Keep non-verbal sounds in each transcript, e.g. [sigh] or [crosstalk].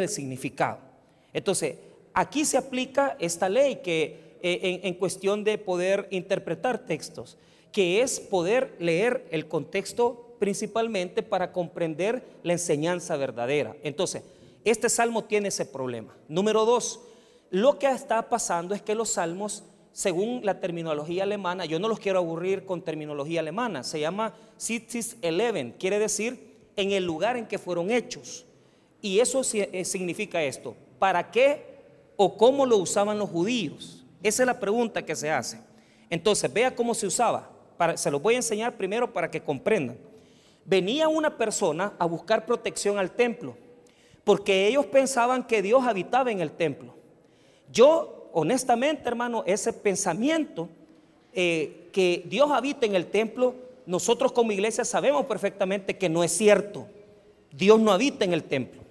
el significado. Entonces, aquí se aplica esta ley que eh, en, cuestión de poder interpretar textos, que es poder leer el contexto principalmente para comprender la enseñanza verdadera. Entonces, este salmo tiene ese problema. Número dos, lo que está pasando es que los salmos, según la terminología alemana, yo no los quiero aburrir con terminología alemana, se llama Sitzis Eleven, quiere decir en el lugar en que fueron hechos. Y eso eh, significa esto. ¿Para qué o cómo lo usaban los judíos? Esa es la pregunta que se hace. Entonces, vea cómo se usaba. se lo voy a enseñar primero para que comprendan. Venía una persona a buscar protección al templo, porque ellos pensaban que Dios habitaba en el templo. Yo, honestamente, hermano, ese pensamiento eh, que Dios habita en el templo, nosotros como iglesia sabemos perfectamente que no es cierto. Dios no habita en el templo.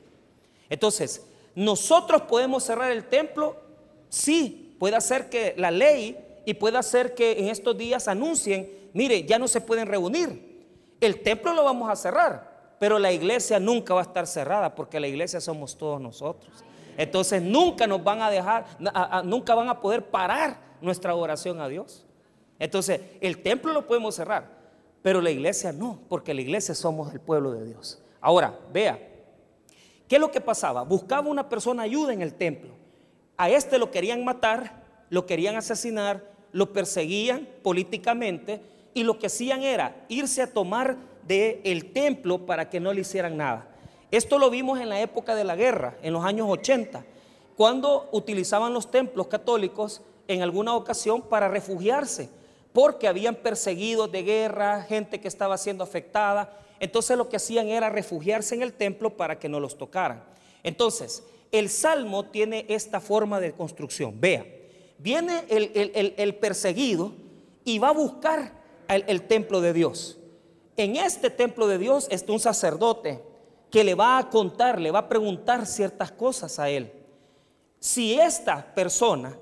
Entonces, nosotros podemos cerrar el templo, sí, puede hacer que la ley y puede hacer que en estos días anuncien, mire, ya no se pueden reunir. El templo lo vamos a cerrar, pero la iglesia nunca va a estar cerrada porque la iglesia somos todos nosotros. Entonces nunca nos van a dejar, nunca van a poder parar nuestra oración a Dios. Entonces el templo lo podemos cerrar, pero la iglesia no, porque la iglesia somos el pueblo de Dios. Ahora, vea, ¿Qué es lo que pasaba? Buscaba una persona ayuda en el templo. A este lo querían matar, lo querían asesinar, lo perseguían políticamente y lo que hacían era irse a tomar del el templo para que no le hicieran nada. Esto lo vimos en la época de la guerra, en los años 80, cuando utilizaban los templos católicos en alguna ocasión para refugiarse, porque habían perseguidos de guerra, gente que estaba siendo afectada entonces lo que hacían era refugiarse en el templo para que no los tocaran. Entonces, el salmo tiene esta forma de construcción. Vea, viene el, perseguido y va a buscar el, el, templo de Dios. En este templo de Dios está un sacerdote que le va a contar, le va a preguntar ciertas cosas a él. Si esta persona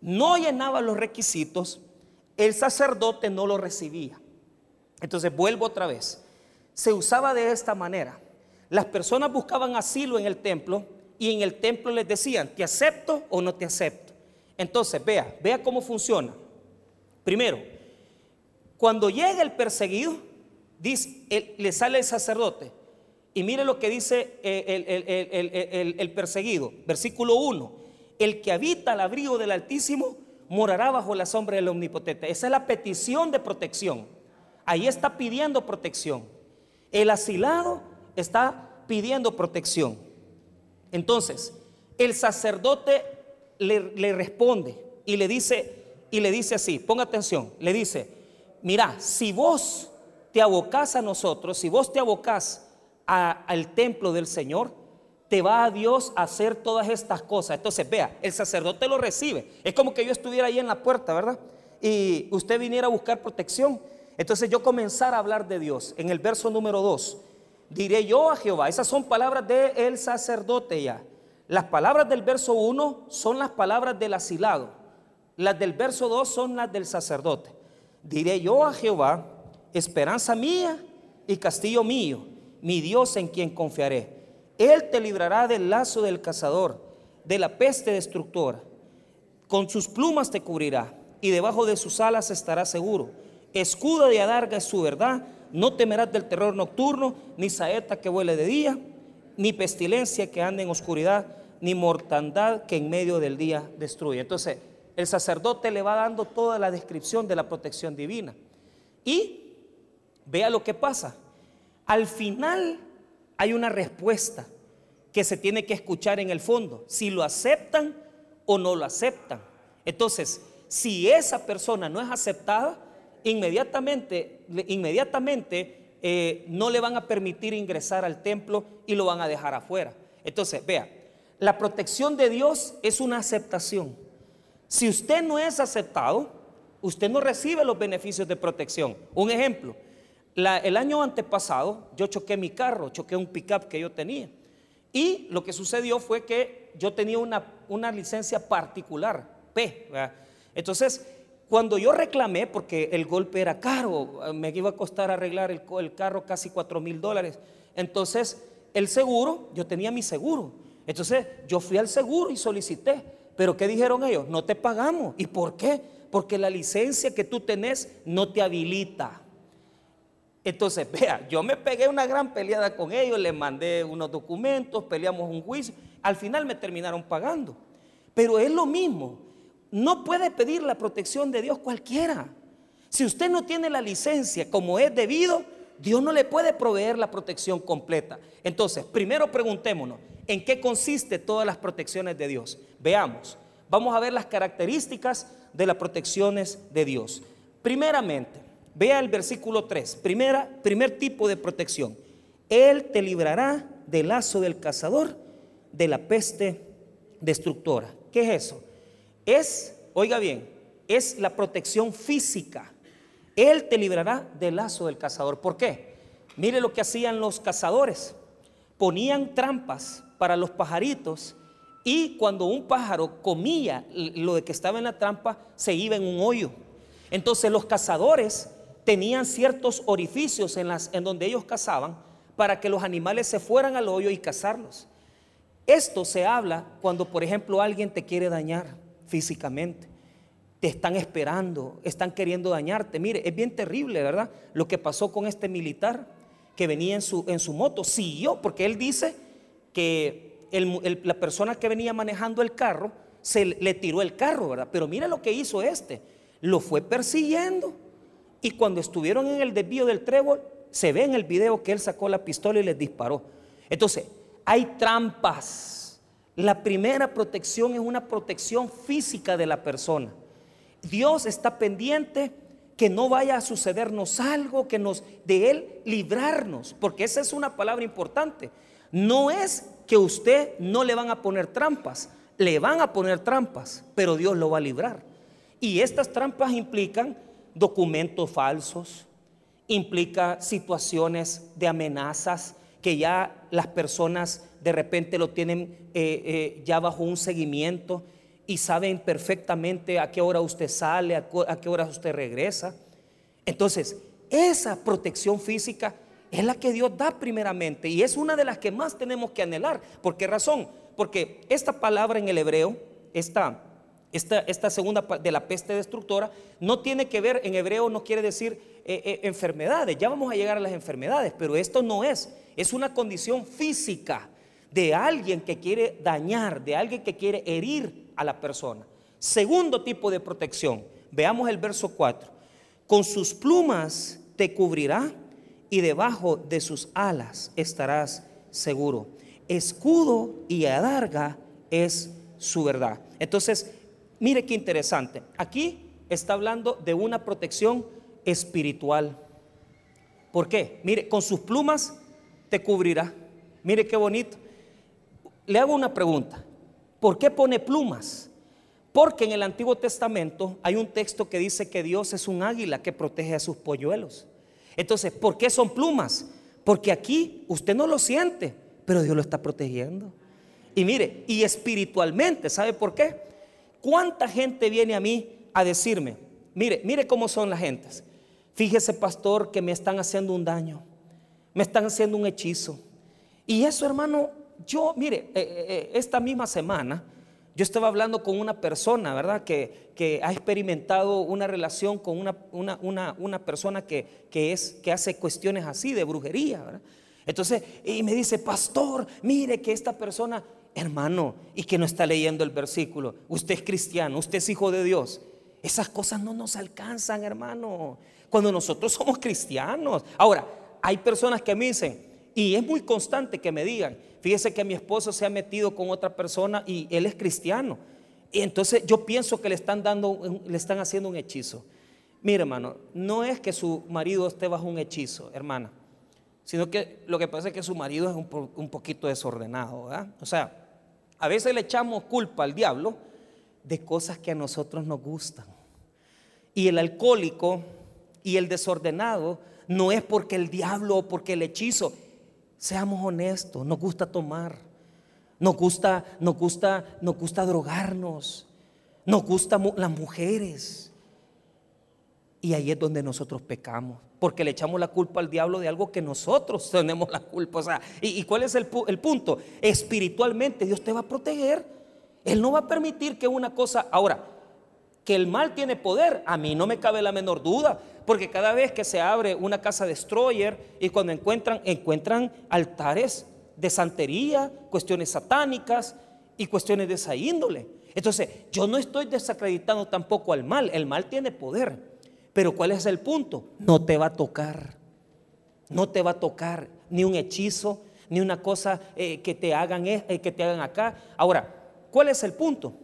no llenaba los requisitos, el sacerdote no lo recibía. Entonces vuelvo otra vez se usaba de esta manera. Las personas buscaban asilo en el templo y en el templo les decían, ¿te acepto o no te acepto? Entonces, vea, vea cómo funciona. Primero, cuando llega el perseguido, le sale el sacerdote. Y mire lo que dice el, el perseguido, versículo 1. El que habita al abrigo del Altísimo morará bajo la sombra del Omnipotente. Esa es la petición de protección. Ahí está pidiendo protección. El asilado está pidiendo protección. Entonces, el sacerdote le, responde y le dice y le dice así, ponga atención, le dice, mira, si vos te abocás a nosotros, si vos te abocás al templo del Señor, te va a Dios a hacer todas estas cosas. Entonces, vea, el sacerdote lo recibe. Es como que yo estuviera ahí en la puerta, ¿verdad? Y usted viniera a buscar protección entonces yo comenzar a hablar de Dios. En el verso número 2, diré yo a Jehová. Esas son palabras del el sacerdote ya. Las palabras del verso 1 son las palabras del asilado. Las del verso 2 son las del sacerdote. Diré yo a Jehová, esperanza mía y castillo mío, mi Dios en quien confiaré. Él te librará del lazo del cazador, de la peste destructora. Con sus plumas te cubrirá y debajo de sus alas estarás seguro Escudo de adarga es su verdad. No temerás del terror nocturno, ni saeta que vuele de día, ni pestilencia que ande en oscuridad, ni mortandad que en medio del día destruye. Entonces, el sacerdote le va dando toda la descripción de la protección divina. Y vea lo que pasa. Al final hay una respuesta que se tiene que escuchar en el fondo, si lo aceptan o no lo aceptan. Entonces, si esa persona no es aceptada, inmediatamente, inmediatamente eh, no le van a permitir ingresar al templo y lo van a dejar afuera. Entonces, vea, la protección de Dios es una aceptación. Si usted no es aceptado, usted no recibe los beneficios de protección. Un ejemplo, el año antepasado yo choqué mi carro, choqué un pickup que yo tenía. Y lo que sucedió fue que yo tenía una, una licencia particular, P. Entonces, cuando yo reclamé, porque el golpe era caro, me iba a costar arreglar el, carro casi 4 mil dólares, entonces el seguro, yo tenía mi seguro, Entonces yo fui al seguro y solicité. Pero ¿qué dijeron ellos? No te pagamos. ¿Y por qué? Porque la licencia que tú tenés no te habilita. Entonces, [laughs] vea, yo me pegué una gran peleada con ellos, les mandé unos documentos, peleamos un juicio, al final me terminaron pagando. Pero es lo mismo, no puede pedir la protección de Dios cualquiera. Si usted no tiene la licencia como es debido, Dios no le puede proveer la protección completa. Entonces, primero preguntémonos, ¿en qué consiste todas las protecciones de Dios? Veamos, vamos a ver las características de las protecciones de Dios. Primeramente, Vea el versículo 3, primera, primer tipo de protección. Él te librará del lazo del cazador, de la peste destructora. ¿Qué es eso? Es, oiga bien, es la protección física. Él te librará del lazo del cazador. ¿Por qué? Mire lo que hacían los cazadores. Ponían trampas para los pajaritos y cuando un pájaro comía lo de que estaba en la trampa, se iba en un hoyo. Entonces los cazadores tenían ciertos orificios en, las, en donde ellos cazaban para que los animales se fueran al hoyo y cazarlos. Esto se habla cuando, por ejemplo, alguien te quiere dañar físicamente. Te están esperando, están queriendo dañarte. Mire, es bien terrible, ¿verdad? Lo que pasó con este militar que venía en su, en su moto. Siguió, porque él dice que la persona que venía manejando el carro se le tiró el carro, ¿verdad? Pero mire lo que hizo este. Lo fue persiguiendo y cuando estuvieron en el desvío del trébol, se ve en el video que él sacó la pistola y les disparó. Entonces, hay trampas. La primera protección es una protección física de la persona. Dios está pendiente que no vaya a sucedernos algo, que nos de él librarnos, porque esa es una palabra importante. No es que usted no le van a poner trampas, le van a poner trampas, pero Dios lo va a librar. Y estas trampas implican documentos falsos, implica situaciones de amenazas que ya las personas de repente lo tienen eh, eh, ya bajo un seguimiento y saben perfectamente a qué hora usted sale, a, qué hora usted regresa. Entonces, esa protección física es la que Dios da primeramente y es una de las que más tenemos que anhelar. ¿Por qué razón? Porque esta palabra en el hebreo, esta esta, segunda de la peste destructora no tiene que ver, en hebreo no quiere decir eh, eh, enfermedades, ya vamos a llegar a las enfermedades, pero esto no es, es una condición física de alguien que quiere dañar, de alguien que quiere herir a la persona. Segundo tipo de protección, veamos el verso 4, con sus plumas te cubrirá y debajo de sus alas estarás seguro. Escudo y adarga es su verdad. Entonces, Mire qué interesante. Aquí está hablando de una protección espiritual. ¿Por qué? Mire, con sus plumas te cubrirá. Mire qué bonito. Le hago una pregunta. ¿Por qué pone plumas? Porque en el Antiguo Testamento hay un texto que dice que Dios es un águila que protege a sus polluelos. Entonces, ¿por qué son plumas? Porque aquí usted no lo siente, pero Dios lo está protegiendo. Y mire, y espiritualmente, ¿sabe por qué? ¿Cuánta gente viene a mí a decirme, mire, mire cómo son las gentes? Fíjese, pastor, que me están haciendo un daño, me están haciendo un hechizo. Y eso, hermano, yo, mire, eh, eh, eh, esta misma semana, yo estaba hablando con una persona, ¿verdad? Que, que ha experimentado una relación con una, una, una, persona que, que, es, que hace cuestiones así de brujería, ¿verdad? Entonces, y me dice, pastor, mire que esta persona hermano, y que no está leyendo el versículo, usted es cristiano, usted es hijo de Dios. Esas cosas no nos alcanzan, hermano, cuando nosotros somos cristianos. Ahora, hay personas que me dicen, y es muy constante que me digan, fíjese que mi esposo se ha metido con otra persona y él es cristiano. Y entonces yo pienso que le están dando, le están haciendo un hechizo. Mire, hermano, no es que su marido esté bajo un hechizo, hermana, sino que lo que pasa es que su marido es un, un poquito desordenado, ¿verdad? O sea, a veces le echamos culpa al diablo de cosas que a nosotros nos gustan. Y el alcohólico y el desordenado no es porque el diablo o porque el hechizo. Seamos honestos, nos gusta tomar, nos gusta, nos gusta, nos gusta drogarnos, nos gustan las mujeres. Y ahí es donde nosotros pecamos, porque le echamos la culpa al diablo de algo que nosotros [laughs] tenemos la culpa. O sea, ¿y, cuál es el, el punto? Espiritualmente Dios te va a proteger. Él no va a permitir que una cosa... Ahora, que el mal tiene poder, a mí no me cabe la menor duda, porque cada vez que se abre una casa destroyer y cuando encuentran, encuentran altares de santería, cuestiones satánicas y cuestiones de esa índole. Entonces, yo no estoy desacreditando tampoco al mal, el mal tiene poder, pero ¿cuál es el punto? No te va a tocar, no te va a tocar ni un hechizo, ni una cosa eh, que, te hagan, eh, que te hagan acá. Ahora, ¿cuál es el punto?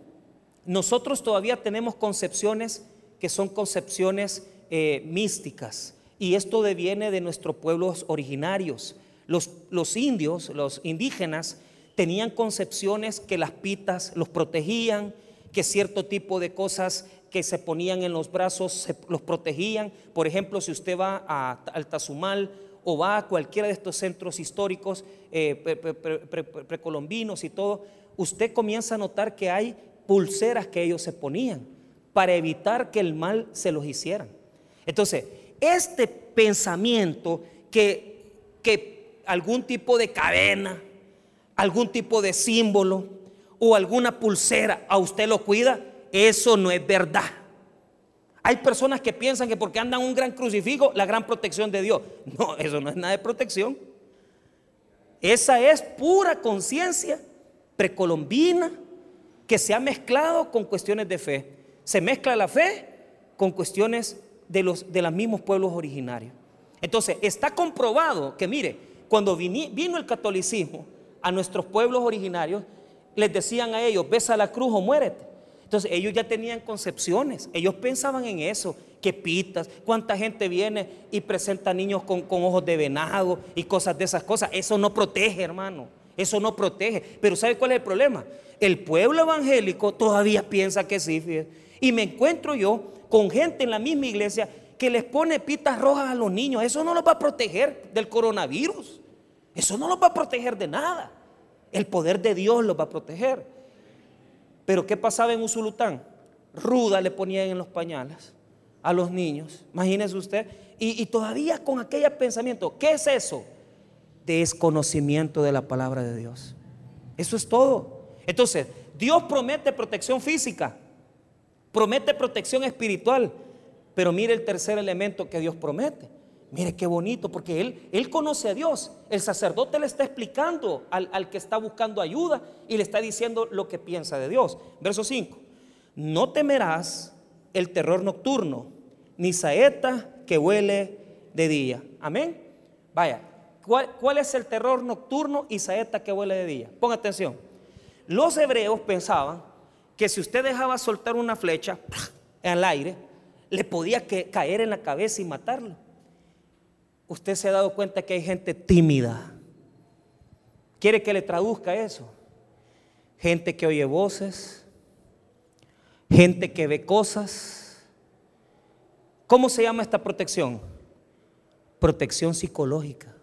Nosotros todavía tenemos concepciones que son concepciones eh, místicas y esto deviene de nuestros pueblos originarios. Los, los indios, los indígenas, tenían concepciones que las pitas los protegían, que cierto tipo de cosas que se ponían en los brazos los protegían. Por ejemplo, si usted va a, al Tazumal o va a cualquiera de estos centros históricos eh, precolombinos y todo, usted comienza a notar que hay pulseras que ellos se ponían para evitar que el mal se los hicieran. Entonces, este pensamiento que, que algún tipo de cadena, algún tipo de símbolo o alguna pulsera a usted lo cuida, eso no es verdad. Hay personas que piensan que porque andan un gran crucifijo, la gran protección de Dios. No, eso no es nada de protección. Esa es pura conciencia precolombina que se ha mezclado con cuestiones de fe. Se mezcla la fe con cuestiones de los, de los mismos pueblos originarios. Entonces, está comprobado que, mire, cuando vino el catolicismo a nuestros pueblos originarios, les decían a ellos, ves a la cruz o muérete. Entonces, ellos ya tenían concepciones, ellos pensaban en eso, que pitas, cuánta gente viene y presenta niños con, con ojos de venado y cosas de esas cosas. Eso no protege, hermano. Eso no protege. Pero ¿sabe cuál es el problema? El pueblo evangélico todavía piensa que sí. Y me encuentro yo con gente en la misma iglesia que les pone pitas rojas a los niños. Eso no los va a proteger del coronavirus. Eso no los va a proteger de nada. El poder de Dios los va a proteger. Pero ¿qué pasaba en Usulután? Ruda le ponían en los pañales a los niños. Imagínese usted. Y, y todavía con aquel pensamiento, ¿qué es eso? desconocimiento de la palabra de Dios. Eso es todo. Entonces, Dios promete protección física, promete protección espiritual, pero mire el tercer elemento que Dios promete. Mire qué bonito, porque él, él conoce a Dios. El sacerdote le está explicando al, al que está buscando ayuda y le está diciendo lo que piensa de Dios. Verso 5. No temerás el terror nocturno, ni saeta que huele de día. Amén. Vaya, ¿Cuál, es el terror nocturno y saeta que vuela de día? Ponga atención. Los hebreos pensaban que si usted dejaba soltar una flecha al aire, le podía caer en la cabeza y matarlo. Usted se ha dado cuenta que hay gente tímida. ¿Quiere que le traduzca eso? Gente que oye voces, gente que ve cosas. ¿Cómo se llama esta protección? Protección psicológica.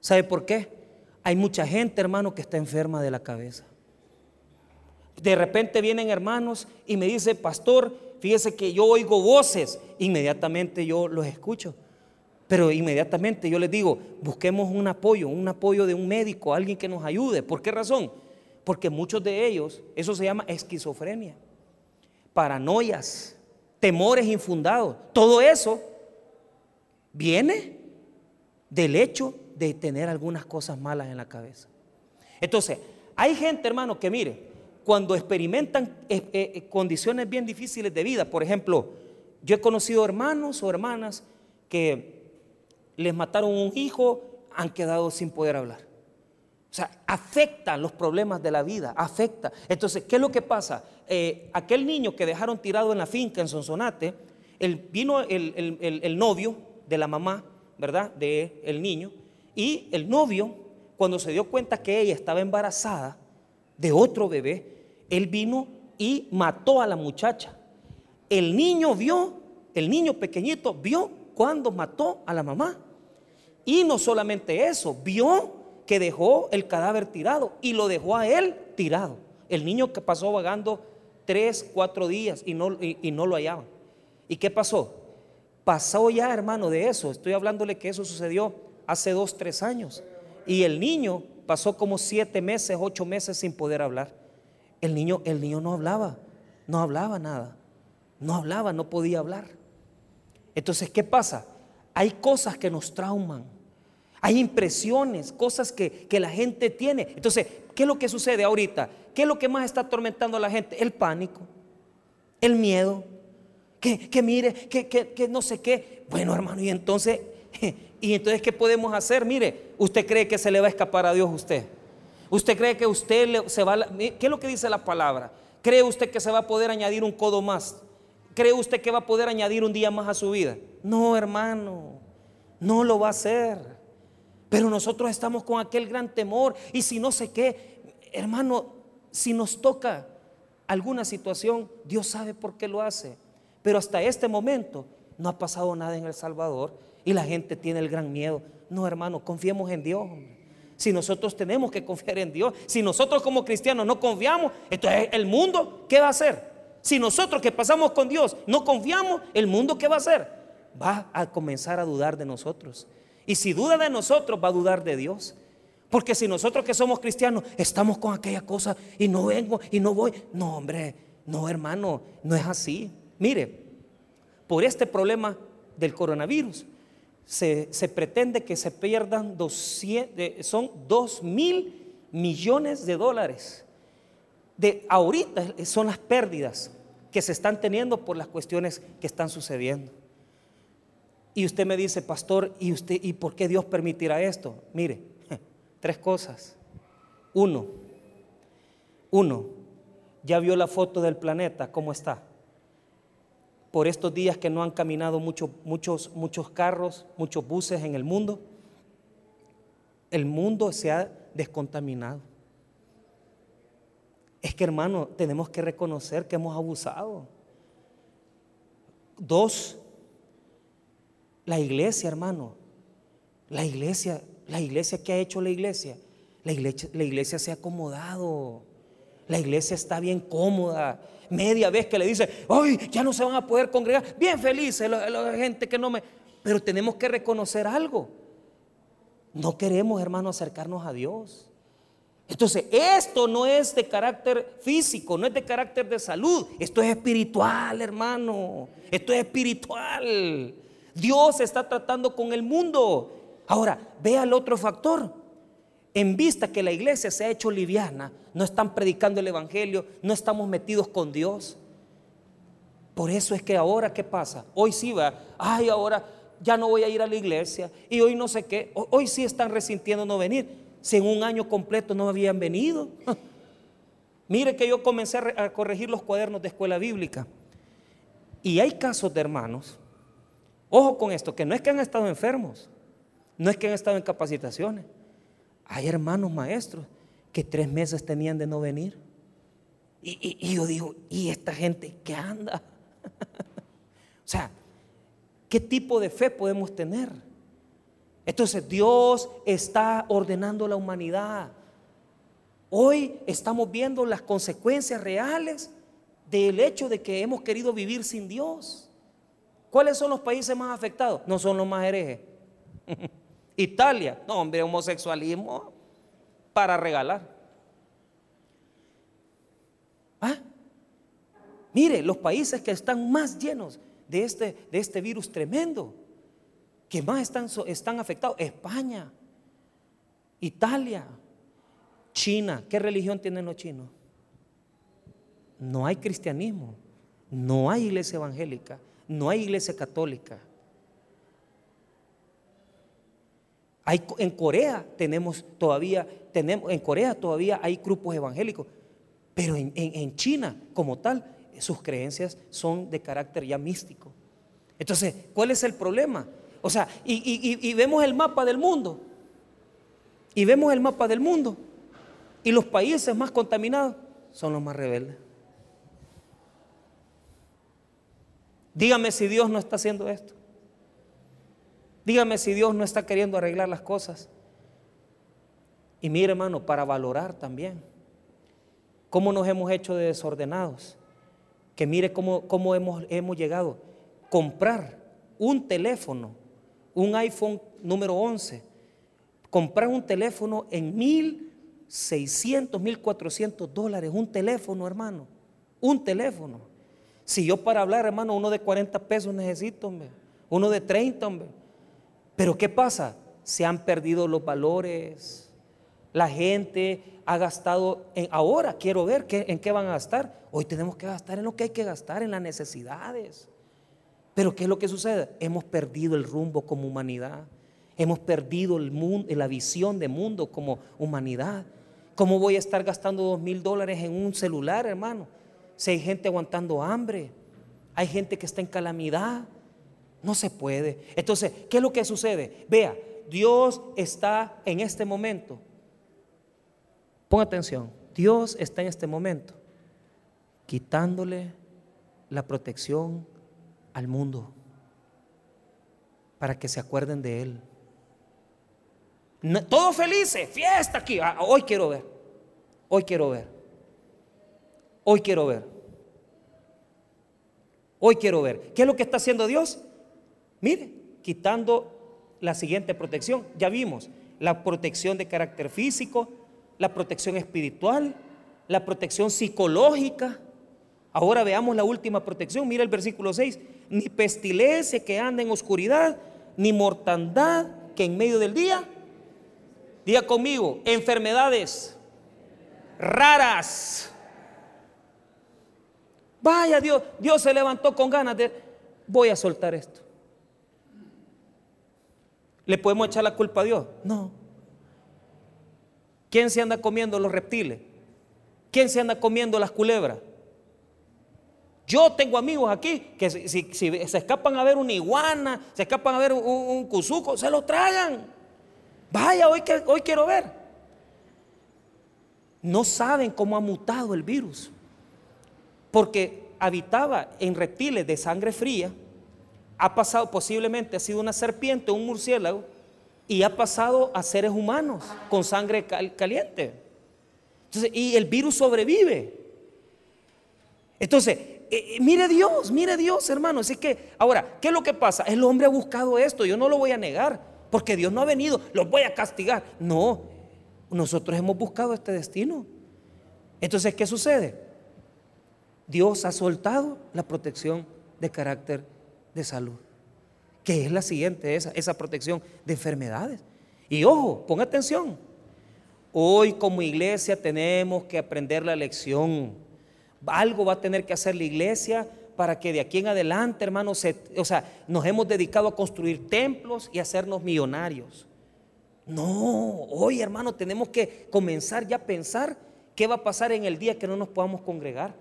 ¿Sabe por qué? Hay mucha gente, hermano, que está enferma de la cabeza. De repente vienen hermanos y me dice, pastor, fíjese que yo oigo voces. Inmediatamente yo los escucho. Pero inmediatamente yo les digo, busquemos un apoyo, un apoyo de un médico, alguien que nos ayude. ¿Por qué razón? Porque muchos de ellos, eso se llama esquizofrenia, paranoias, temores infundados. Todo eso viene del hecho de tener algunas cosas malas en la cabeza. Entonces, hay gente, hermano, que mire, cuando experimentan eh, eh, condiciones bien difíciles de vida, por ejemplo, yo he conocido hermanos o hermanas que les mataron un hijo, han quedado sin poder hablar. O sea, afectan los problemas de la vida, afecta. Entonces, ¿qué es lo que pasa? Eh, aquel niño que dejaron tirado en la finca en Sonsonate, el, vino el, el novio de la mamá, ¿verdad? De el niño, y el novio, cuando se dio cuenta que ella estaba embarazada de otro bebé, él vino y mató a la muchacha. El niño vio, el niño pequeñito vio cuando mató a la mamá. Y no solamente eso, vio que dejó el cadáver tirado y lo dejó a él tirado. El niño que pasó vagando tres, cuatro días y no, y no lo hallaban. ¿Y qué pasó? Pasó ya, hermano, de eso. Estoy hablándole que eso sucedió hace dos, tres años. Y el niño pasó como siete meses, ocho meses sin poder hablar. El niño, el niño no hablaba, no hablaba nada. No hablaba, no podía hablar. Entonces, ¿qué pasa? Hay cosas que nos trauman. Hay impresiones, cosas que, la gente tiene. Entonces, ¿qué es lo que sucede ahorita? ¿Qué es lo que más está atormentando a la gente? El pánico, el miedo, que, que mire, que, que, no sé qué. Bueno, hermano, y entonces, [laughs] y entonces, ¿qué podemos hacer? Mire, ¿usted cree que se le va a escapar a Dios usted? ¿Usted cree que usted se va a... ¿Qué es lo que dice la palabra? ¿Cree usted que se va a poder añadir un codo más? ¿Cree usted que va a poder añadir un día más a su vida? No, hermano, no lo va a hacer. Pero nosotros estamos con aquel gran temor y si no sé qué, hermano, si nos toca alguna situación, Dios sabe por qué lo hace. Pero hasta este momento no ha pasado nada en El Salvador y la gente tiene el gran miedo. No, hermano, confiemos en Dios. Si nosotros tenemos que confiar en Dios, si nosotros como cristianos no confiamos, entonces el mundo, ¿qué va a hacer? Si nosotros que pasamos con Dios no confiamos, el mundo ¿qué va a hacer? Va a comenzar a dudar de nosotros. Y si duda de nosotros, va a dudar de Dios. Porque si nosotros que somos cristianos estamos con aquella cosa y no vengo y no voy, no hombre, no hermano, no es así. Mire, por este problema del coronavirus, se, pretende que se pierdan 200, son 2 mil millones de dólares de ahorita son las pérdidas que se están teniendo por las cuestiones que están sucediendo. Y usted me dice, pastor, ¿y usted y por qué Dios permitirá esto? Mire, [laughs] tres cosas. Uno, uno, ya vio la foto del planeta, ¿cómo está? Por estos días que no han caminado muchos, muchos, muchos carros, muchos buses en el mundo, el mundo se ha descontaminado. Es que hermano, tenemos que reconocer que hemos abusado. Dos, la iglesia, hermano. La iglesia, la iglesia, ¿qué ha hecho la iglesia? La iglesia, la iglesia se ha acomodado. La iglesia está bien cómoda. Media vez que le dice, ¡ay! Ya no se van a poder congregar. Bien felices la gente que no me. Pero tenemos que reconocer algo. No queremos, hermano, acercarnos a Dios. Entonces, esto no es de carácter físico, no es de carácter de salud, esto es espiritual, hermano. Esto es espiritual. Dios está tratando con el mundo. Ahora, vea el otro factor. En vista que la iglesia se ha hecho liviana, no están predicando el evangelio, no estamos metidos con Dios. Por eso es que ahora, ¿qué pasa? Hoy sí va, ay, ahora ya no voy a ir a la iglesia y hoy no sé qué, hoy sí están resintiendo no venir si en un año completo no habían venido. [laughs] Mire que yo comencé a corregir los cuadernos de escuela bíblica. Y hay casos de hermanos, ojo con esto, que no es que han estado enfermos, no es que han estado en capacitaciones. Hay hermanos maestros que tres meses tenían de no venir. Y, yo digo, ¿y esta gente qué anda? [laughs] o sea, ¿qué tipo de fe podemos tener? Entonces Dios está ordenando la humanidad. Hoy estamos viendo las consecuencias reales del hecho de que hemos querido vivir sin Dios. ¿Cuáles son los países más afectados? No son los más herejes. [laughs] Italia, no hombre, homosexualismo para regalar. ¿Ah? Mire, los países que están más llenos de este, de este virus tremendo que más están, están afectados, España, Italia, China. ¿Qué religión tienen los chinos? No hay cristianismo, no hay iglesia evangélica, no hay iglesia católica. En Corea tenemos todavía, tenemos, en Corea todavía hay grupos evangélicos, pero en, en China como tal, sus creencias son de carácter ya místico. Entonces, ¿cuál es el problema? O sea, y, vemos el mapa del mundo. Y vemos el mapa del mundo. Y los países más contaminados son los más rebeldes. Dígame si Dios no está haciendo esto. Dígame si Dios no está queriendo arreglar las cosas. Y mire hermano, para valorar también cómo nos hemos hecho de desordenados. Que mire cómo, cómo hemos, hemos llegado. Comprar un teléfono, un iPhone número 11, comprar un teléfono en 1.600, 1.400 dólares, un teléfono, hermano, un teléfono. Si yo para hablar, hermano, uno de 40 pesos necesito, hombre, uno de 30, hombre. Pero ¿qué pasa? Se han perdido los valores. La gente ha gastado, en, ahora quiero ver qué, en qué van a gastar. Hoy tenemos que gastar en lo que hay que gastar, en las necesidades. Pero ¿qué es lo que sucede? Hemos perdido el rumbo como humanidad. Hemos perdido el mundo, la visión de mundo como humanidad. ¿Cómo voy a estar gastando dos mil dólares en un celular, hermano? Si hay gente aguantando hambre, hay gente que está en calamidad, no se puede. Entonces, ¿qué es lo que sucede? Vea, Dios está en este momento. Ponga atención, Dios está en este momento quitándole la protección al mundo para que se acuerden de Él. todos felices, fiesta aquí. Ah, hoy quiero ver, hoy quiero ver, hoy quiero ver, hoy quiero ver. ¿Qué es lo que está haciendo Dios? Mire, quitando la siguiente protección. Ya vimos la protección de carácter físico, la protección espiritual, la protección psicológica. Ahora veamos la última protección. Mira el versículo 6 ni pestilencia que anda en oscuridad, ni mortandad que en medio del día. Diga conmigo, enfermedades raras. Vaya Dios, Dios se levantó con ganas de, voy a soltar esto. ¿Le podemos echar la culpa a Dios? No. ¿Quién se anda comiendo los reptiles? ¿Quién se anda comiendo las culebras? Yo tengo amigos aquí que si, se escapan a ver una iguana, se escapan a ver un, cuzuco, se lo tragan. Vaya, hoy, hoy quiero ver. No saben cómo ha mutado el virus. Porque habitaba en reptiles de sangre fría, ha pasado posiblemente, ha sido una serpiente, un murciélago, y ha pasado a seres humanos con sangre caliente. Entonces, y el virus sobrevive. Entonces, eh, eh, mire Dios, mire Dios, hermano. Así que, ahora, ¿qué es lo que pasa? El hombre ha buscado esto, yo no lo voy a negar, porque Dios no ha venido, los voy a castigar. No, nosotros hemos buscado este destino. Entonces, ¿qué sucede? Dios ha soltado la protección de carácter de salud, que es la siguiente, esa, esa protección de enfermedades. Y ojo, ponga atención. Hoy como iglesia tenemos que aprender la lección algo va a tener que hacer la iglesia para que de aquí en adelante, hermanos, o sea, nos hemos dedicado a construir templos y hacernos millonarios. No, hoy, hermano, tenemos que comenzar ya a pensar qué va a pasar en el día que no nos podamos congregar.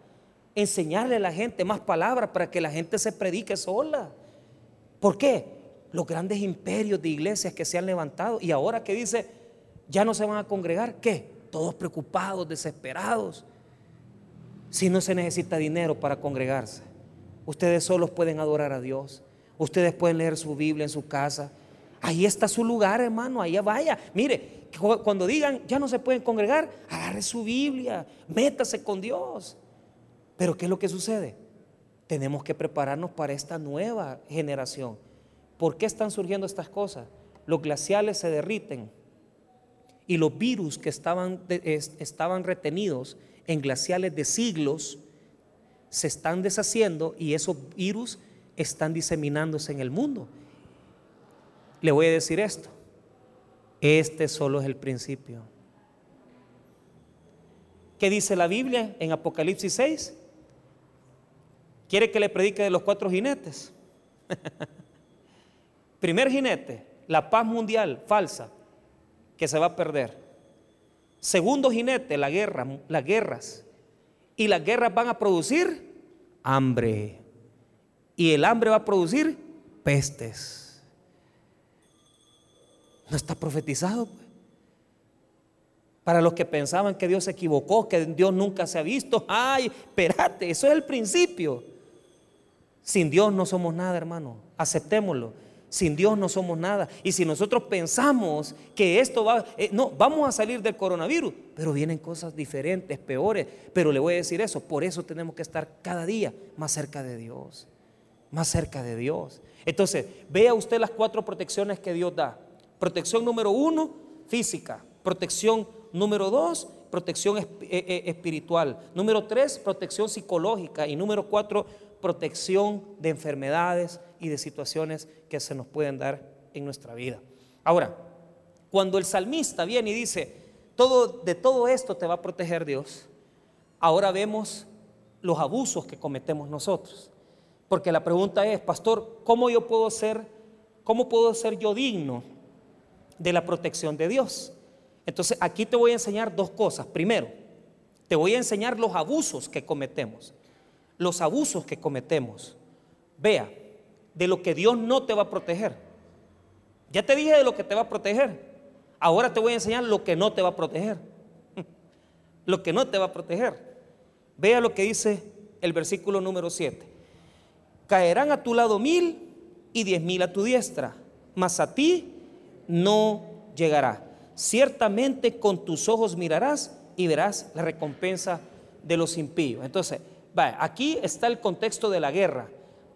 Enseñarle a la gente más palabras para que la gente se predique sola. ¿Por qué? Los grandes imperios de iglesias que se han levantado y ahora que dice, ya no se van a congregar, ¿qué? Todos preocupados, desesperados si no se necesita dinero para congregarse. Ustedes solos pueden adorar a Dios. Ustedes pueden leer su Biblia en su casa. Ahí está su lugar, hermano. Allá vaya. Mire, cuando digan ya no se pueden congregar, agarre su Biblia, métase con Dios. Pero ¿qué es lo que sucede? Tenemos que prepararnos para esta nueva generación. ¿Por qué están surgiendo estas cosas? Los glaciales se derriten y los virus que estaban, estaban retenidos en glaciales de siglos se están deshaciendo y esos virus están diseminándose en el mundo. Le voy a decir esto. Este solo es el principio. ¿Qué dice la Biblia en Apocalipsis 6? ¿Quiere que le predique de los cuatro jinetes? [laughs] Primer jinete, la paz mundial falsa, que se va a perder. Segundo jinete, la guerra, las guerras. Y las guerras van a producir hambre. Y el hambre va a producir pestes. No está profetizado. Pues. Para los que pensaban que Dios se equivocó, que Dios nunca se ha visto. Ay, espérate, eso es el principio. Sin Dios no somos nada, hermano. Aceptémoslo. Sin Dios no somos nada. Y si nosotros pensamos que esto va, eh, no, vamos a salir del coronavirus, pero vienen cosas diferentes, peores. Pero le voy a decir eso, por eso tenemos que estar cada día más cerca de Dios. más cerca de Dios. Entonces, vea usted las cuatro protecciones que Dios da. Protección número uno, física. Protección número dos, protección eh, eh, espiritual. Número tres, protección psicológica. Y número cuatro, protección de enfermedades y de situaciones que se nos pueden dar en nuestra vida. Ahora, cuando el salmista viene y dice, todo, de todo esto te va a proteger Dios, ahora vemos los abusos que cometemos nosotros. Porque la pregunta es, pastor, ¿cómo yo puedo ser, cómo puedo ser yo digno de la protección de Dios? Entonces aquí te voy a enseñar dos cosas. Primero, te voy a enseñar los abusos que cometemos. Los abusos que cometemos. Vea, de lo que Dios no te va a proteger. Ya te dije de lo que te va a proteger. Ahora te voy a enseñar lo que no te va a proteger. [laughs] Lo que no te va a proteger. Vea lo que dice el versículo número 7. Caerán a tu lado mil y diez mil a tu diestra, mas a ti no llegará ciertamente con tus ojos mirarás y verás la recompensa de los impíos. Entonces, aquí está el contexto de la guerra.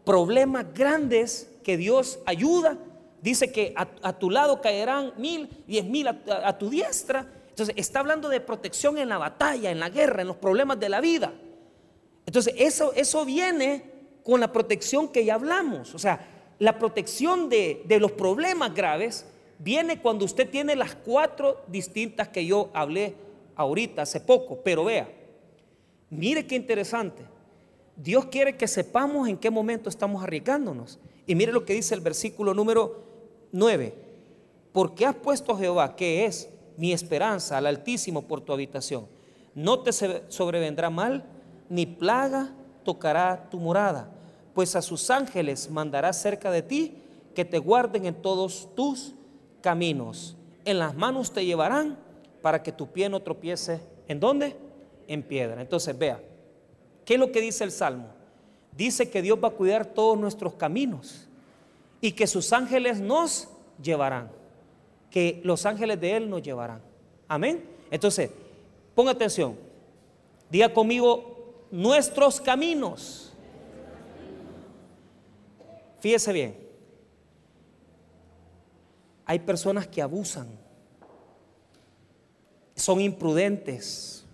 Problemas grandes que Dios ayuda. Dice que a, tu lado caerán mil, diez mil a, tu diestra. Entonces, está hablando de protección en la batalla, en la guerra, en los problemas de la vida. Entonces, eso, eso viene con la protección que ya hablamos. O sea, la protección de, de los problemas graves viene cuando usted tiene las cuatro distintas que yo hablé ahorita, hace poco. Pero vea, mire qué interesante. Dios quiere que sepamos en qué momento estamos arriesgándonos. Y mire lo que dice el versículo número 9. Porque has puesto a Jehová, que es mi esperanza, al Altísimo por tu habitación. No te sobrevendrá mal, ni plaga tocará tu morada, pues a sus ángeles mandará cerca de ti que te guarden en todos tus caminos. En las manos te llevarán para que tu pie no tropiece. ¿En dónde? En piedra. Entonces, vea, ¿qué es lo que dice el Salmo? Dice que Dios va a cuidar todos nuestros caminos y que sus ángeles nos llevarán. Que los ángeles de Él nos llevarán. Amén. Entonces, ponga atención. Diga conmigo, nuestros caminos. Fíjese bien. Hay personas que abusan, son imprudentes.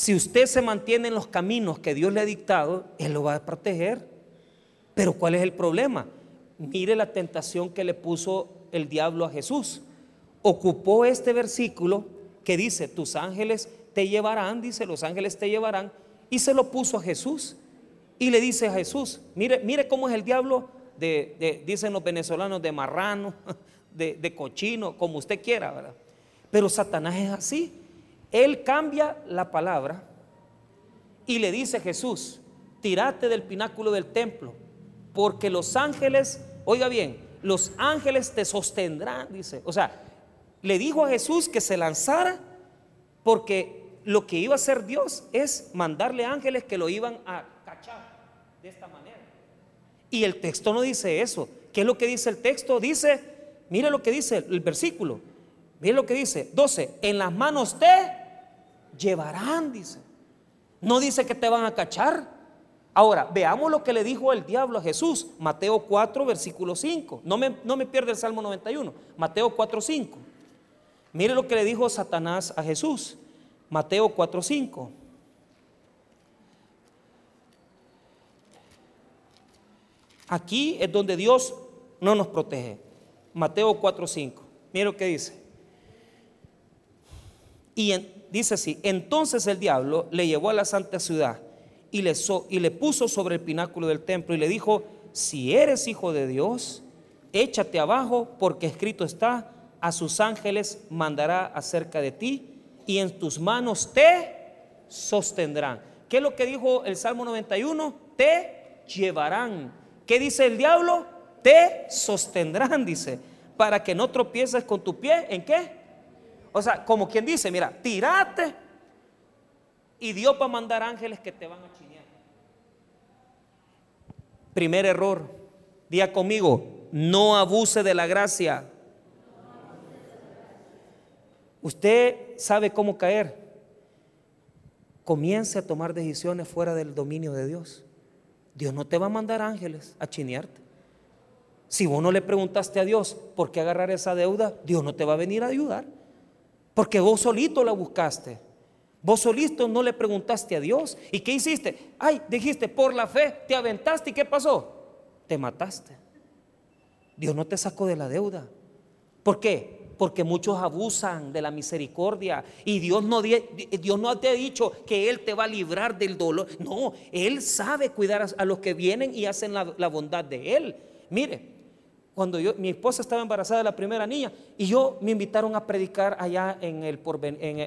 Si usted se mantiene en los caminos que Dios le ha dictado, Él lo va a proteger. Pero ¿cuál es el problema? Mire la tentación que le puso el diablo a Jesús. Ocupó este versículo que dice, tus ángeles te llevarán, dice, los ángeles te llevarán, y se lo puso a Jesús. Y le dice a Jesús, mire, mire cómo es el diablo de, dicen los venezolanos, de marrano, [laughs] de, cochino, como usted quiera, ¿verdad? Pero Satanás es así. Él cambia la palabra y le dice a Jesús, tirate del pináculo del templo, porque los ángeles, oiga bien, los ángeles te sostendrán, dice. O sea, le dijo a Jesús que se lanzara porque lo que iba a hacer Dios es mandarle ángeles que lo iban a cachar de esta manera. Y el texto no dice eso. ¿Qué es lo que dice el texto? Dice, mire lo que dice el versículo. Mire lo que dice, 12, en las manos te llevarán, dice. No dice que te van a cachar. Ahora, veamos lo que le dijo el diablo a Jesús. Mateo 4, versículo 5. No me, no el Salmo 91. Mateo 4, 5. Mire lo que le dijo Satanás a Jesús. Mateo 4, 5. Aquí es donde Dios no nos protege. Mateo 4:5. Mira lo que dice. Y dice así, entonces el diablo le llevó a la santa ciudad y le, y le puso sobre el pináculo del templo y le dijo, si eres hijo de Dios, échate abajo porque escrito está, a sus ángeles mandará acerca de ti y en tus manos te sostendrán. ¿Qué es lo que dijo el Salmo 91? Te llevarán ¿Qué dice el diablo? Te sostendrán, dice, para que no tropieces con tu pie. ¿En qué? O sea, como quien dice, mira, tirate y Dios va a mandar ángeles que te van a chinear. Primer error, día conmigo, no abuse de la gracia. Usted sabe cómo caer. comience a tomar decisiones fuera del dominio de Dios. Dios no te va a mandar ángeles a chinearte. Si vos no le preguntaste a Dios por qué agarrar esa deuda, Dios no te va a venir a ayudar. Porque vos solito la buscaste. Vos solito no le preguntaste a Dios. ¿Y qué hiciste? Ay, dijiste, por la fe te aventaste y ¿qué pasó? Te mataste. Dios no te sacó de la deuda. ¿Por qué? Porque muchos abusan de la misericordia y Dios no, Dios no te ha dicho que Él te va a librar del dolor. No, Él sabe cuidar a, los que vienen y hacen la, bondad de Él. Mire, cuando yo, mi esposa estaba embarazada de la primera niña y yo me invitaron a predicar allá en el,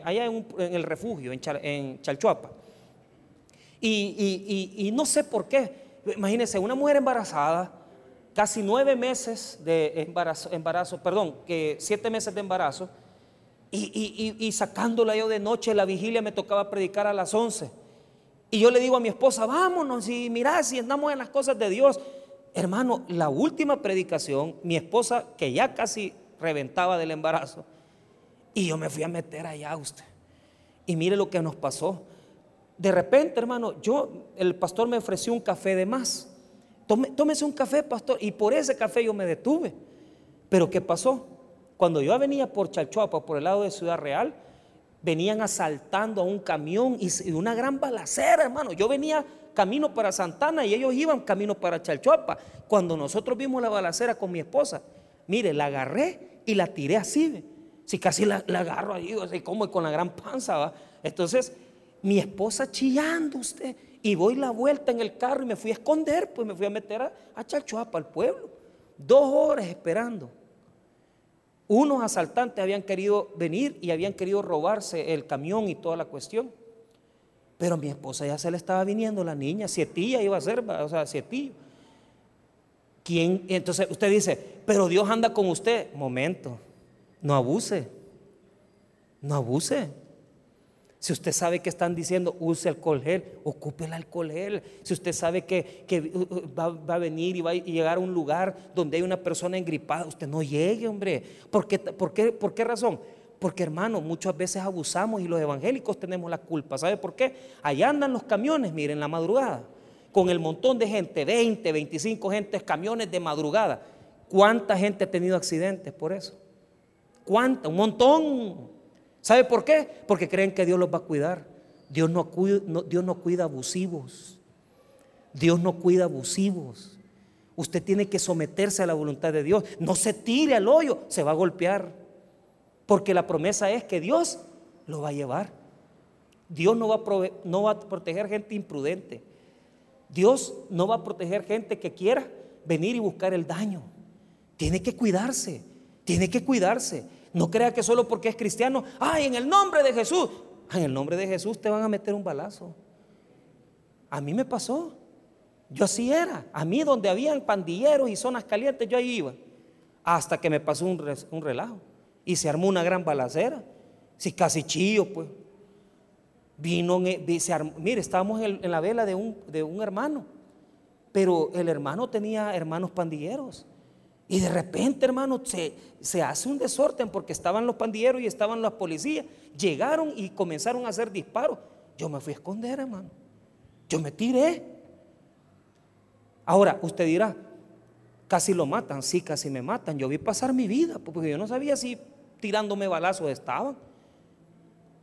allá en, el refugio, en, Chalchuapa. Y, no sé por qué. Imagínense, una mujer embarazada, casi nueve meses de embarazo, embarazo perdón, que siete meses de embarazo, y, sacándola yo de noche, la vigilia me tocaba predicar a las once. Y yo le digo a mi esposa, vámonos, y mirá, si andamos en las cosas de Dios. Hermano, la última predicación, mi esposa, que ya casi reventaba del embarazo, y yo me fui a meter allá a usted. Y mire lo que nos pasó. De repente, hermano, yo, el pastor me ofreció un café de más. tómese un café, pastor. Y por ese café yo me detuve. Pero ¿qué pasó? Cuando yo venía por Chalchuapa, por el lado de Ciudad Real, venían asaltando a un camión y una gran balacera, hermano. Yo venía camino para Santana y ellos iban camino para Chalchuapa. Cuando nosotros vimos la balacera con mi esposa, mire, la agarré y la tiré así. Si casi la, agarro ahí, así como con la gran panza, ¿va? Entonces, mi esposa chillando usted. Y voy la vuelta en el carro y me fui a esconder, pues me fui a meter a, a al pueblo. Dos horas esperando. Unos asaltantes habían querido venir y habían querido robarse el camión y toda la cuestión. Pero a mi esposa ya se le estaba viniendo la niña, sietilla iba a ser, o sea, sietillo. ¿Quién? Entonces usted dice, pero Dios anda con usted. Momento, no abuse, no abuse. Si usted sabe que están diciendo use alcohol gel, ocupe el alcohol gel. Si usted sabe que, uh, uh, va, a venir y va a llegar a un lugar donde hay una persona engripada, usted no llegue, hombre. ¿Por qué, por qué, por qué razón? Porque hermano, muchas veces abusamos y los evangélicos tenemos la culpa. ¿Sabe por qué? Allá andan los camiones, miren, la madrugada, con el montón de gente, 20, 25 gentes, camiones de madrugada. ¿Cuánta gente ha tenido accidentes por eso? ¿Cuánta? Un montón. ¿Sabe por qué? Porque creen que Dios los va a cuidar. Dios no cuida, Dios no cuida abusivos. Dios no cuida abusivos. Usted tiene que someterse a la voluntad de Dios. No se tire al hoyo, se va a golpear. Porque la promesa es que Dios lo va a llevar. Dios no va a, proteger gente imprudente. Dios no va a proteger gente que quiera venir y buscar el daño. Tiene que cuidarse, tiene que cuidarse. No crea que solo porque es cristiano, ay, en el nombre de Jesús, en el nombre de Jesús te van a meter un balazo. A mí me pasó. Yo así era. A mí donde habían pandilleros y zonas calientes, yo ahí iba. Hasta que me pasó un relajo y se armó una gran balacera. Si casi chillo, pues. Vino, mire, estábamos en, la vela de un, de un hermano, pero el hermano tenía hermanos pandilleros. Y de repente, hermano, se, se, hace un desorden porque estaban los pandilleros y estaban las policías. Llegaron y comenzaron a hacer disparos. Yo me fui a esconder, hermano. Yo me tiré. Ahora, usted dirá, casi lo matan. Sí, casi me matan. Yo vi pasar mi vida porque yo no sabía si tirándome balazos estaban.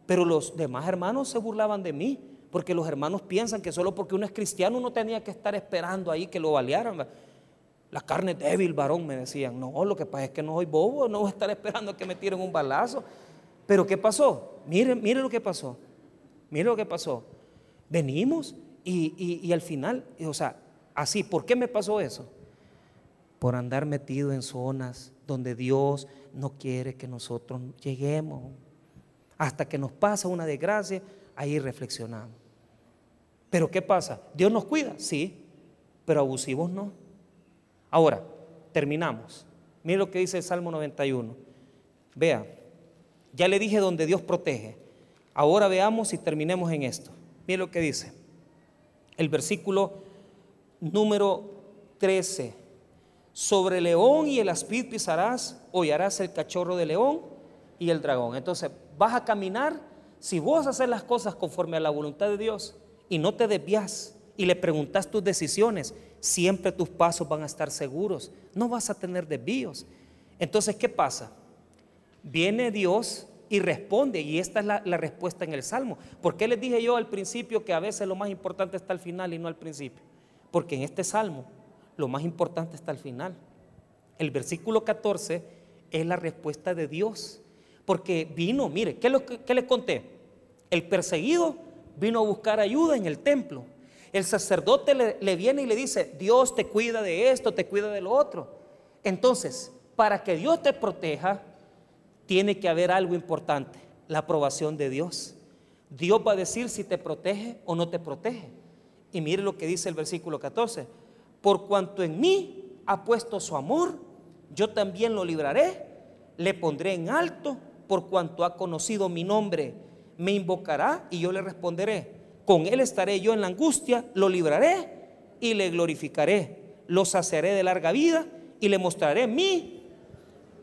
Pero los demás hermanos se burlaban de mí, porque los hermanos piensan que solo porque uno es cristiano uno tenía que estar esperando ahí que lo balearan. La carne débil, varón, me decían. No, lo que pasa es que no soy bobo, no voy a estar esperando que me tiren un balazo. Pero ¿qué pasó? Mire, mire lo que pasó. Mire lo que pasó. Venimos y, y al final, o sea, así, ¿por qué me pasó eso? Por andar metido en zonas donde Dios no quiere que nosotros lleguemos. Hasta que nos pasa una desgracia, ahí reflexionamos. Pero ¿qué pasa? ¿Dios nos cuida? Sí, pero abusivos no. Ahora, terminamos. Mire lo que dice el Salmo 91. Vea, ya le dije donde Dios protege. Ahora veamos y terminemos en esto. Mire lo que dice. El versículo número 13 sobre el león y el aspid pisarás, hollarás el cachorro de león y el dragón. Entonces, vas a caminar Si vos haces las cosas conforme a la voluntad de Dios y no te desvías y le preguntas tus decisiones, siempre tus pasos van a estar seguros. No vas a tener desvíos. Entonces, ¿qué pasa? Viene Dios y responde, y esta es la, la, respuesta en el Salmo. ¿Por qué les dije yo al principio que a veces lo más importante está al final y no al principio? Porque en este Salmo lo más importante está al final. El versículo 14 es la respuesta de Dios. Porque vino, mire, ¿qué, lo, qué les conté? El perseguido vino a buscar ayuda en el templo. El sacerdote le, le, viene y le dice, Dios te cuida de esto, te cuida de lo otro. Entonces, para que Dios te proteja, tiene que haber algo importante, la aprobación de Dios. Dios va a decir si te protege o no te protege. Y mire lo que dice el versículo 14. Por cuanto en mí ha puesto su amor, yo también lo libraré, le pondré en alto por cuanto ha conocido mi nombre. Me invocará y yo le responderé. Con él estaré yo en la angustia, lo libraré y le glorificaré. Lo saciaré de larga vida y le mostraré mi.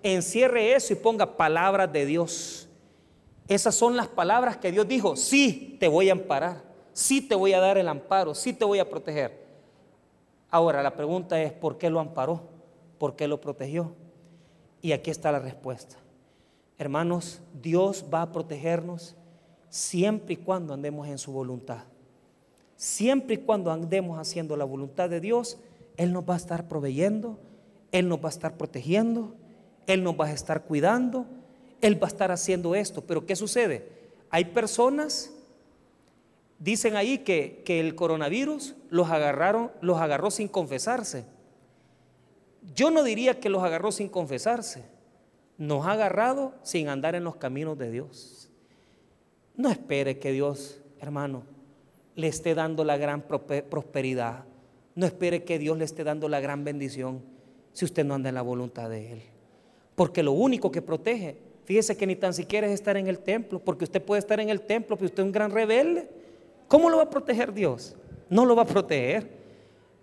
Encierre eso y ponga palabras de Dios. Esas son las palabras que Dios dijo, sí, te voy a amparar, sí te voy a dar el amparo, sí te voy a proteger. Ahora la pregunta es, ¿por qué lo amparó? ¿Por qué lo protegió? Y aquí está la respuesta. Hermanos, Dios va a protegernos siempre y cuando andemos en su voluntad. Siempre y cuando andemos haciendo la voluntad de Dios, Él nos va a estar proveyendo, Él nos va a estar protegiendo, Él nos va a estar cuidando, Él va a estar haciendo esto. Pero ¿qué sucede? Hay personas, dicen ahí que, que el coronavirus los, agarraron, los agarró sin confesarse. Yo no diría que los agarró sin confesarse, nos ha agarrado sin andar en los caminos de Dios. No espere que Dios, hermano, le esté dando la gran prosperidad. No espere que Dios le esté dando la gran bendición si usted no anda en la voluntad de Él. Porque lo único que protege, fíjese que ni tan siquiera es estar en el templo, porque usted puede estar en el templo, pero usted es un gran rebelde. ¿Cómo lo va a proteger Dios? No lo va a proteger.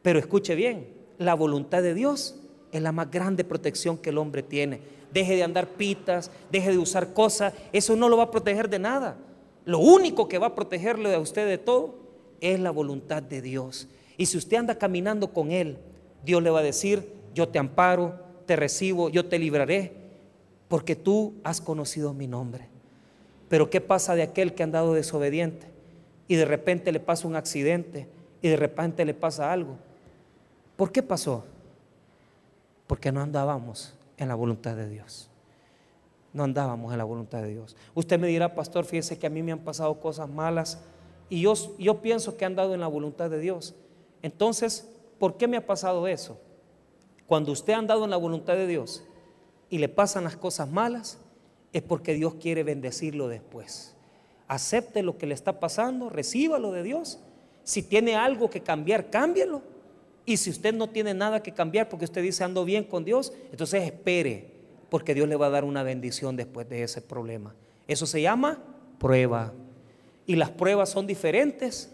Pero escuche bien, la voluntad de Dios es la más grande protección que el hombre tiene. Deje de andar pitas, deje de usar cosas, eso no lo va a proteger de nada. Lo único que va a protegerle a usted de todo es la voluntad de Dios. Y si usted anda caminando con Él, Dios le va a decir, yo te amparo, te recibo, yo te libraré, porque tú has conocido mi nombre. Pero ¿qué pasa de aquel que ha andado desobediente y de repente le pasa un accidente y de repente le pasa algo? ¿Por qué pasó? Porque no andábamos en la voluntad de Dios. No andábamos en la voluntad de Dios. Usted me dirá, pastor, fíjese que a mí me han pasado cosas malas y yo, yo pienso que han dado en la voluntad de Dios. Entonces, ¿por qué me ha pasado eso? Cuando usted ha andado en la voluntad de Dios y le pasan las cosas malas, es porque Dios quiere bendecirlo después. Acepte lo que le está pasando, recíbalo de Dios. Si tiene algo que cambiar, cámbielo y si usted no tiene nada que cambiar porque usted dice ando bien con Dios, entonces espere, porque Dios le va a dar una bendición después de ese problema. Eso se llama prueba. Y las pruebas son diferentes,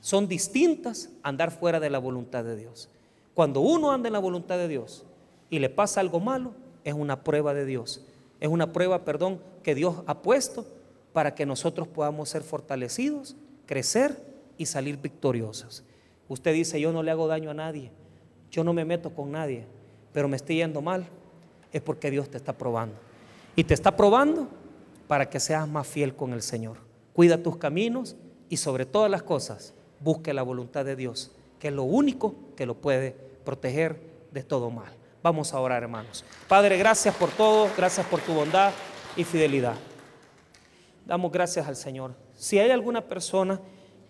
son distintas andar fuera de la voluntad de Dios. Cuando uno anda en la voluntad de Dios y le pasa algo malo, es una prueba de Dios. Es una prueba, perdón, que Dios ha puesto para que nosotros podamos ser fortalecidos, crecer y salir victoriosos. Usted dice, yo no le hago daño a nadie, yo no me meto con nadie, pero me estoy yendo mal, es porque Dios te está probando. Y te está probando para que seas más fiel con el Señor. Cuida tus caminos y sobre todas las cosas, busque la voluntad de Dios, que es lo único que lo puede proteger de todo mal. Vamos a orar, hermanos. Padre, gracias por todo, gracias por tu bondad y fidelidad. Damos gracias al Señor. Si hay alguna persona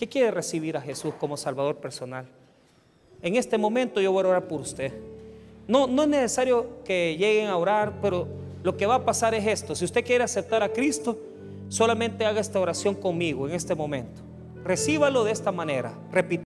¿Qué quiere recibir a Jesús como Salvador personal? En este momento yo voy a orar por usted. No, no es necesario que lleguen a orar, pero lo que va a pasar es esto. Si usted quiere aceptar a Cristo, solamente haga esta oración conmigo en este momento. Recíbalo de esta manera. Repite.